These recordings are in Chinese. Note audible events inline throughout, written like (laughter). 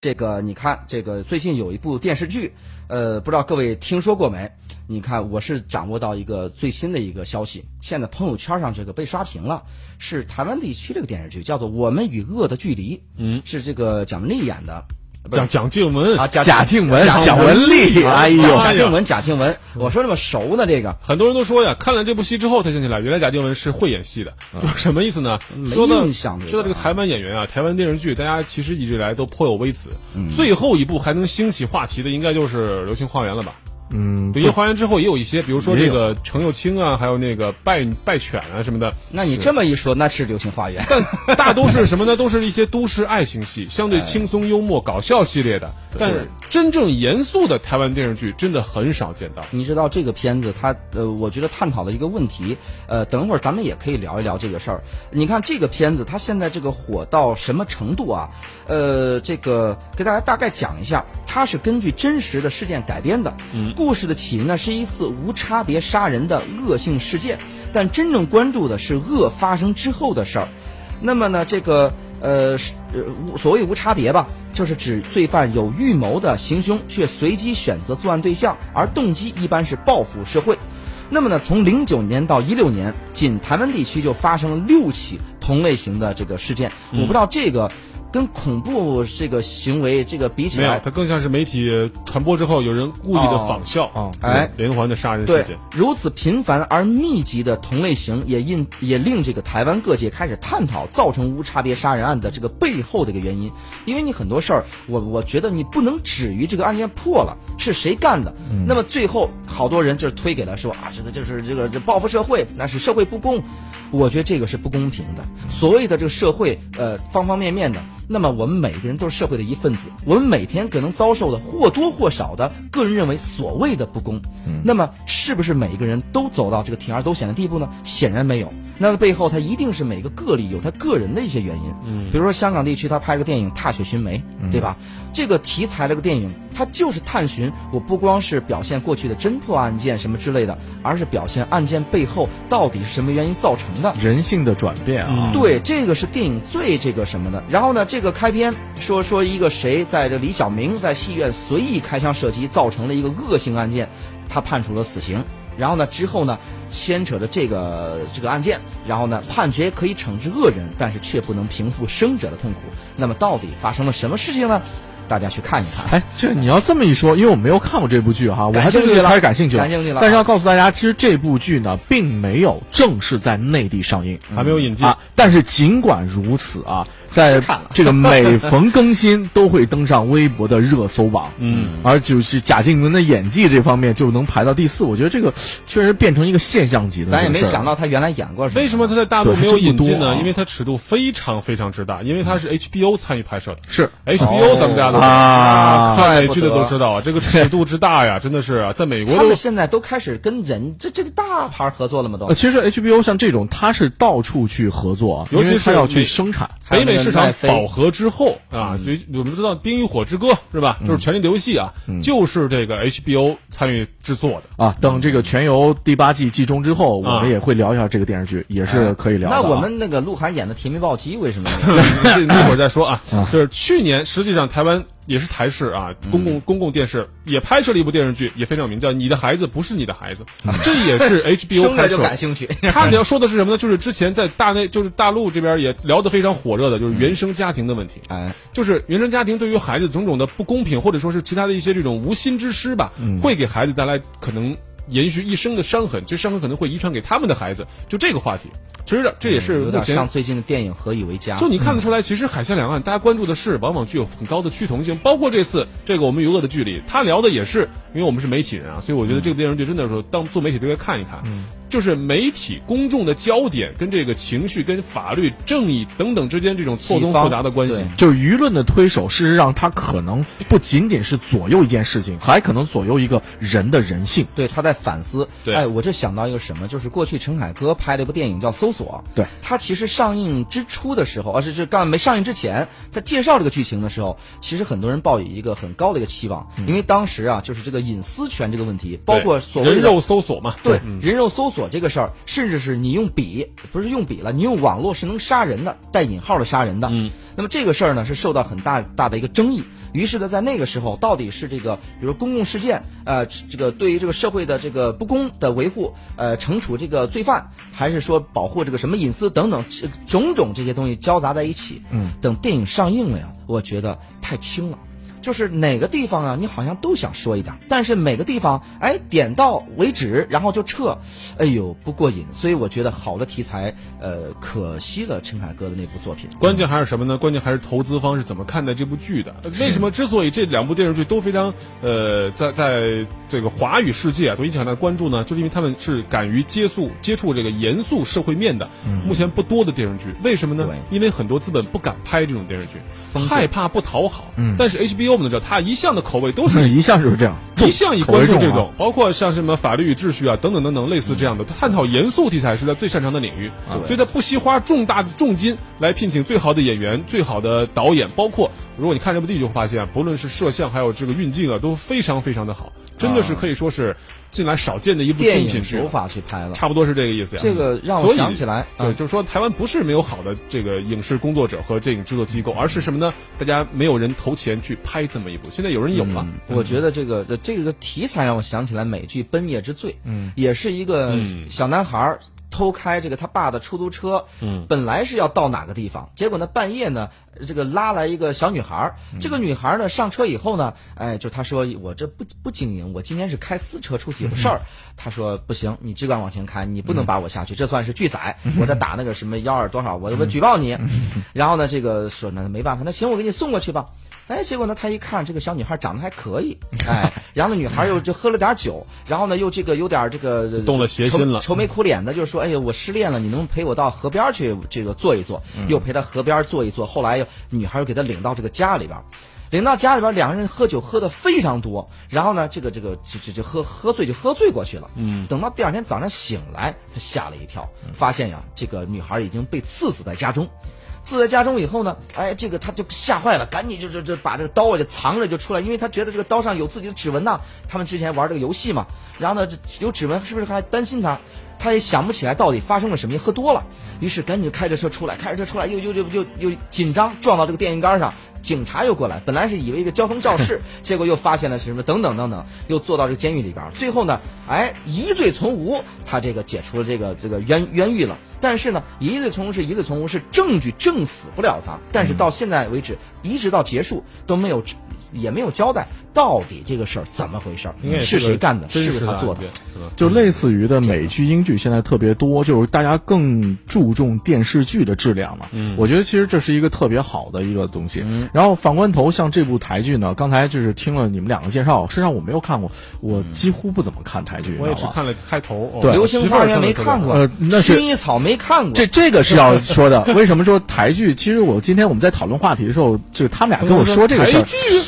这个你看，这个最近有一部电视剧，呃，不知道各位听说过没？你看，我是掌握到一个最新的一个消息，现在朋友圈上这个被刷屏了，是台湾地区这个电视剧，叫做《我们与恶的距离》，嗯，是这个蒋雯丽演的。蒋蒋静雯啊，贾贾静雯蒋雯丽啊哎呦贾静雯，贾静雯，我说这么熟呢，这个很多人都说呀，看了这部戏之后才想起来，原来贾静雯是会演戏的，就是什么意思呢？说到说到这个台湾演员啊，台湾电视剧，大家其实一直以来都颇有微词。最后一部还能兴起话题的，应该就是《流星花园》了吧？嗯，流星花园之后也有一些，比如说这个程又青啊，还有那个拜拜犬啊什么的，那你这么一说，那是《流星花园》。但 (laughs) 大都是什么呢？都是一些都市爱情戏，相对轻松幽默、搞笑系列的。但是真正严肃的台湾电视剧真的很少见到。你知道这个片子它呃，我觉得探讨了一个问题，呃，等会儿咱们也可以聊一聊这个事儿。你看这个片子，它现在这个火到什么程度啊？呃，这个给大家大概讲一下，它是根据真实的事件改编的。嗯，故事的起因呢是一次无差别杀人的恶性事件，但真正关注的是恶发生之后的事儿。那么呢，这个呃是呃无所谓无差别吧，就是指罪犯有预谋的行凶，却随机选择作案对象，而动机一般是报复社会。那么呢，从零九年到一六年，仅台湾地区就发生了六起同类型的这个事件。我不知道这个跟恐怖这个行为这个比起没有，来，它更像是媒体传播之后，有人故意的仿效，啊哎连环的杀人事对件。，如此频繁而密集的同类型，也印也令这个台湾各界开始探讨造成无差别杀人案的这个背后的一个原因。因为你很多事儿，我我觉得你不能止于这个案件破了是谁干的，那么最后好多人就是推给了说啊，这个就是这个这报复社会，那是社会不公。我觉得这个是不公平的。所谓的这个社会，呃，方方面面的，那么我们每个人都是社会的一份子，我们每天可能遭受的或多或少的个人认为所谓的不公。那么是不是每一个人都走到这个铤而走险的地步呢？显然没有。那背后它一定是每个个例有他个人的一些原因。嗯，比如说香港地区他拍个电影《踏雪寻梅》，对吧？这个题材这个电影，它就是探寻我不光是表现过去的侦破案件什么之类的，而是表现案件背后到底是什么原因造成的。人性的转变啊，对，这个是电影最这个什么的。然后呢，这个开篇说说一个谁在这李小明在戏院随意开枪射击，造成了一个恶性案件，他判处了死刑。然后呢，之后呢，牵扯着这个这个案件，然后呢，判决可以惩治恶人，但是却不能平复生者的痛苦。那么到底发生了什么事情呢？大家去看一看。哎，这你要这么一说，因为我没有看过这部剧哈，我还真是感兴趣了开始感兴趣了。感兴趣了但是要告诉大家，其实这部剧呢，并没有正式在内地上映，还没有引进。啊。但是尽管如此啊，在看了这个每逢更新都会登上微博的热搜榜，嗯，而就是贾静雯的演技这方面就能排到第四，我觉得这个确实变成一个现象级的。咱也没想。到她原来演过什么。为什么她在大陆没有引进呢？啊因为它尺度非常非常之大，因为它是 HBO 参与拍摄的。是 HBO 咱们大家的啊看美剧的都知道啊，这个尺度之大呀，真的是啊，在美国都他们现在都开始跟人这这个大牌合作了吗？都呃，其实 HBO 像这种，它是到处去合作，尤其是要去生产。北美市场饱和之后啊，所以我们知道《冰与火之歌》是吧？就是《权力的游戏》啊，就是这个 HBO 参与制作的。啊，等这个全游第八季季中之后，我啊们也会聊一下这个电视剧，也是可以聊。那我们那个鹿晗演的《甜蜜暴击》为什么？(laughs) 那那会儿再说啊，就是去年实际上台湾也是台式啊，公共公共电视也拍摄了一部电视剧，也非常有名，叫《你的孩子不是你的孩子》，(laughs) 这也是 (laughs) HBO 拍摄。感兴趣。(laughs) 他要说的是什么呢？就是之前在大内，就是大陆这边也聊得非常火热的，就是原生家庭的问题。哎，就是原生家庭对于孩子种种的不公平，或者说是其他的一些这种无心之失吧，会给孩子带来可能延续一生的伤痕，这伤痕可能会遗传给他们的孩子。就这个话题，其实这也是有点目前像最近的电影《何以为家》。就你看得出来，其实海峡两岸大家关注的事往往具有很高的趋同性，包括这次这个我们娱乐的距离，他聊的也是，因为我们是媒体人啊，所以我觉得这个电视剧真的是当做媒体都该看一看。就是媒体公众的焦点跟这个情绪、跟法律、正义等等之间这种错综复杂的关系。就是舆论的推手，事实上它可能不仅仅是左右一件事情，还可能左右一个人的人性。对，他在反思。对哎，我这想到一个什么，就是过去陈凯歌拍了一部电影叫《搜索》。对，他其实上映之初的时候，而是是刚没上映之前，他介绍这个剧情的时候，其实很多人抱以一个很高的一个期望，因为当时啊，就是这个隐私权这个问题，包括所谓的人肉搜索嘛，对人肉搜索这个事儿，甚至是你用笔，不是用笔了，你用网络是能杀人的，带引号的杀人的。嗯，那么这个事儿呢是受到很大大的一个争议。于是呢，在那个时候，到底是这个，比如公共事件，呃，这个对于这个社会的这个不公的维护，呃，惩处这个罪犯，还是说保护这个什么隐私等等，这种种这些东西交杂在一起。嗯，等电影上映了呀，我觉得太轻了。就是哪个地方啊，你好像都想说一点，但是每个地方，哎，点到为止，然后就撤，哎呦，不过瘾。所以我觉得好的题材，呃，可惜了陈凯歌的那部作品。关键还是什么呢？关键还是投资方是怎么看待这部剧的？为什么之所以这两部电视剧都非常呃，在在这个华语世界啊都引起很大关注呢？就是因为他们是敢于接触接触这个严肃社会面的，目前不多的电视剧。为什么呢？因为很多资本不敢拍这种电视剧，害怕不讨好。嗯，但是 HBO。我们知道，他一向的口味都是一向就是这样，一向以关注这种，包括像什么法律与秩序啊等等等等类似这样的探讨严肃题材是他最擅长的领域，所以他不惜花重大的重金来聘请最好的演员、最好的导演，包括如果你看这部剧就会发现，不论是摄像还有这个运镜啊，都非常非常的好，真的是可以说是近来少见的一部电影手法去拍了，差不多是这个意思呀。这个让我想起来，对，就是说台湾不是没有好的这个影视工作者和电影制作机构，而是什么呢？大家没有人投钱去拍这么一部，现在有人有了。我觉得这个这个题材让我想起来美剧《奔夜之罪》，嗯，也是一个小男孩。偷开这个他爸的出租车，嗯，本来是要到哪个地方，结果呢半夜呢，这个拉来一个小女孩这个女孩呢上车以后呢，哎，就他说我这不不经营，我今天是开私车出去有事儿。他说不行，你只管往前开，你不能把我下去，这算是拒载，我在打那个什么幺二多少，我我举报你。然后呢，这个说那没办法，那行，我给你送过去吧。哎，结果呢，他一看这个小女孩长得还可以，哎，然后那女孩又就喝了点酒，然后呢又这个有点这个动了邪心了，愁眉苦脸的，就是说，哎呀，我失恋了，你能陪我到河边去这个坐一坐？又陪他河边坐一坐。后来又女孩又给他领到这个家里边，领到家里边，两个人喝酒喝的非常多，然后呢，这个这个就就就喝喝醉就喝醉过去了。嗯，等到第二天早上醒来，他吓了一跳，发现呀，这个女孩已经被刺死在家中。刺在家中以后呢，哎，这个他就吓坏了，赶紧就就就把这个刀啊就藏着就出来，因为他觉得这个刀上有自己的指纹呐。他们之前玩这个游戏嘛，然后呢，有指纹是不是还担心他？他也想不起来到底发生了什么，喝多了，于是赶紧开着车出来，开着车出来又又又又又紧张撞到这个电线杆上。警察又过来，本来是以为一个交通肇事，(laughs) 结果又发现了什么等等等等，又坐到这个监狱里边最后呢，哎，疑罪从无，他这个解除了这个这个冤冤狱了。但是呢，疑罪从无是疑罪从无，是证据证死不了他。但是到现在为止，一直到结束都没有。也没有交代到底这个事儿怎么回事儿，是谁干的，是不是他做的？(laughs) 就类似于的美剧、英剧现在特别多，就是大家更注重电视剧的质量了。嗯，我觉得其实这是一个特别好的一个东西。嗯，然后反观头，像这部台剧呢，刚才就是听了你们两个介绍，实际上我没有看过，我几乎不怎么看台剧。我也是看了开头。对，流星花园没看过，呃，那是薰衣草没看过。这这个是要说的。为什么说台剧？其实我今天我们在讨论话题的时候，就是他们俩跟我说这个事儿，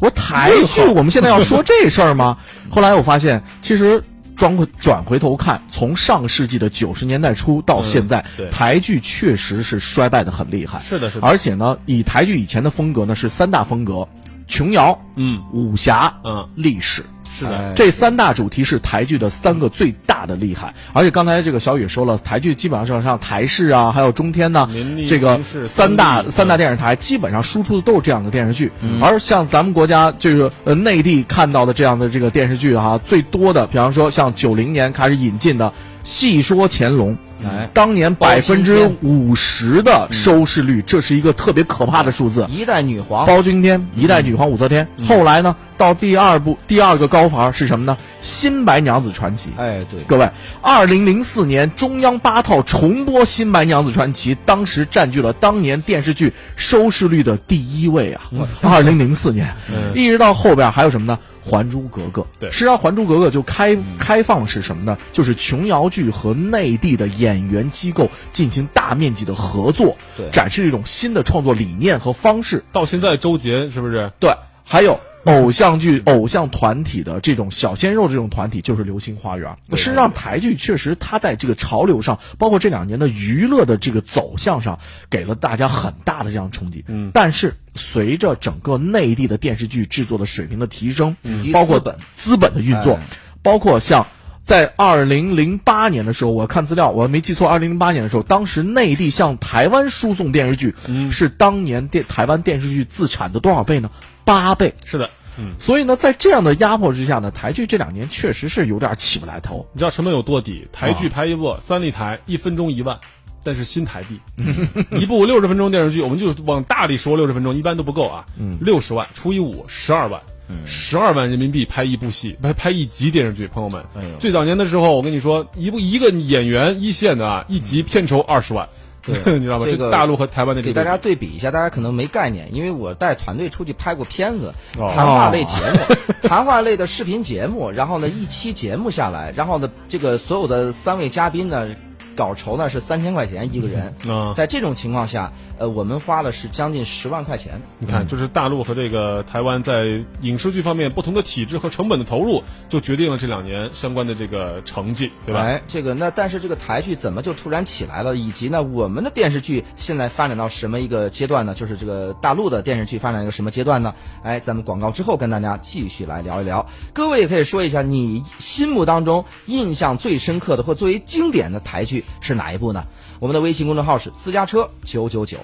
我台。台剧，我们现在要说这事儿吗？(laughs) 后来我发现，其实转回转回头看，从上世纪的九十年代初到现在，台剧确实是衰败的很厉害。是的，是的。而且呢，以台剧以前的风格呢，是三大风格：琼瑶、嗯，武侠、嗯，历史。是的，这三大主题是台剧的三个最大的厉害，而且刚才这个小雨说了，台剧基本上像像台视啊，还有中天呢，这个三大三大电视台基本上输出的都是这样的电视剧，而像咱们国家这个呃内地看到的这样的这个电视剧哈，最多的，比方说像九零年开始引进的《戏说乾隆》。哎，当年百分之五十的收视率，这是一个特别可怕的数字。一代女皇。包青天，一代女皇武则天。后来呢，到第二部第二个高牌是什么呢？新白娘子传奇。哎，对，各位，二零零四年中央八套重播新白娘子传奇，当时占据了当年电视剧收视率的第一位啊。二零零四年，一直到后边还有什么呢？《还珠格格》对，实际上《还珠格格》就开开放是什么呢？就是琼瑶剧和内地的演员机构进行大面积的合作，对，展示一种新的创作理念和方式。到现在周杰是不是？对，还有。偶像剧、偶像团体的这种小鲜肉，这种团体就是《流星花园》。事实上，台剧确实它在这个潮流上，包括这两年的娱乐的这个走向上，给了大家很大的这样冲击。嗯，但是随着整个内地的电视剧制作的水平的提升，包括本资本的运作，包括像在二零零八年的时候，我看资料，我没记错，二零零八年的时候，当时内地向台湾输送电视剧，嗯是当年电台湾电视剧自产的多少倍呢？八倍。是的。嗯，所以呢，在这样的压迫之下呢，台剧这两年确实是有点起不来头。你知道成本有多低？台剧拍一部三立台一分钟一万，但是新台币，(laughs) 一部六十分钟电视剧，我们就往大里说，六十分钟一般都不够啊。嗯，六十万除以五，十二万，十二万人民币拍一部戏，拍拍一集电视剧。朋友们，最早年的时候，我跟你说，一部一个演员一线的啊，一集片酬二十万。对，(laughs) 你知道吗？这个大陆和台湾的给大家对比一下，大家可能没概念，因为我带团队出去拍过片子，谈话类节目，(laughs) 谈话类的视频节目，然后呢，一期节目下来，然后呢，这个所有的三位嘉宾呢。稿酬呢是三千块钱一个人，在这种情况下，呃，我们花的是将近十万块钱。你看，就是大陆和这个台湾在影视剧方面不同的体制和成本的投入，就决定了这两年相关的这个成绩，对吧？哎，这个那但是这个台剧怎么就突然起来了？以及呢，我们的电视剧现在发展到什么一个阶段呢？就是这个大陆的电视剧发展一个什么阶段呢？哎，咱们广告之后跟大家继续来聊一聊。各位也可以说一下你心目当中印象最深刻的或最为经典的台剧。是哪一部呢？我们的微信公众号是私家车九九九。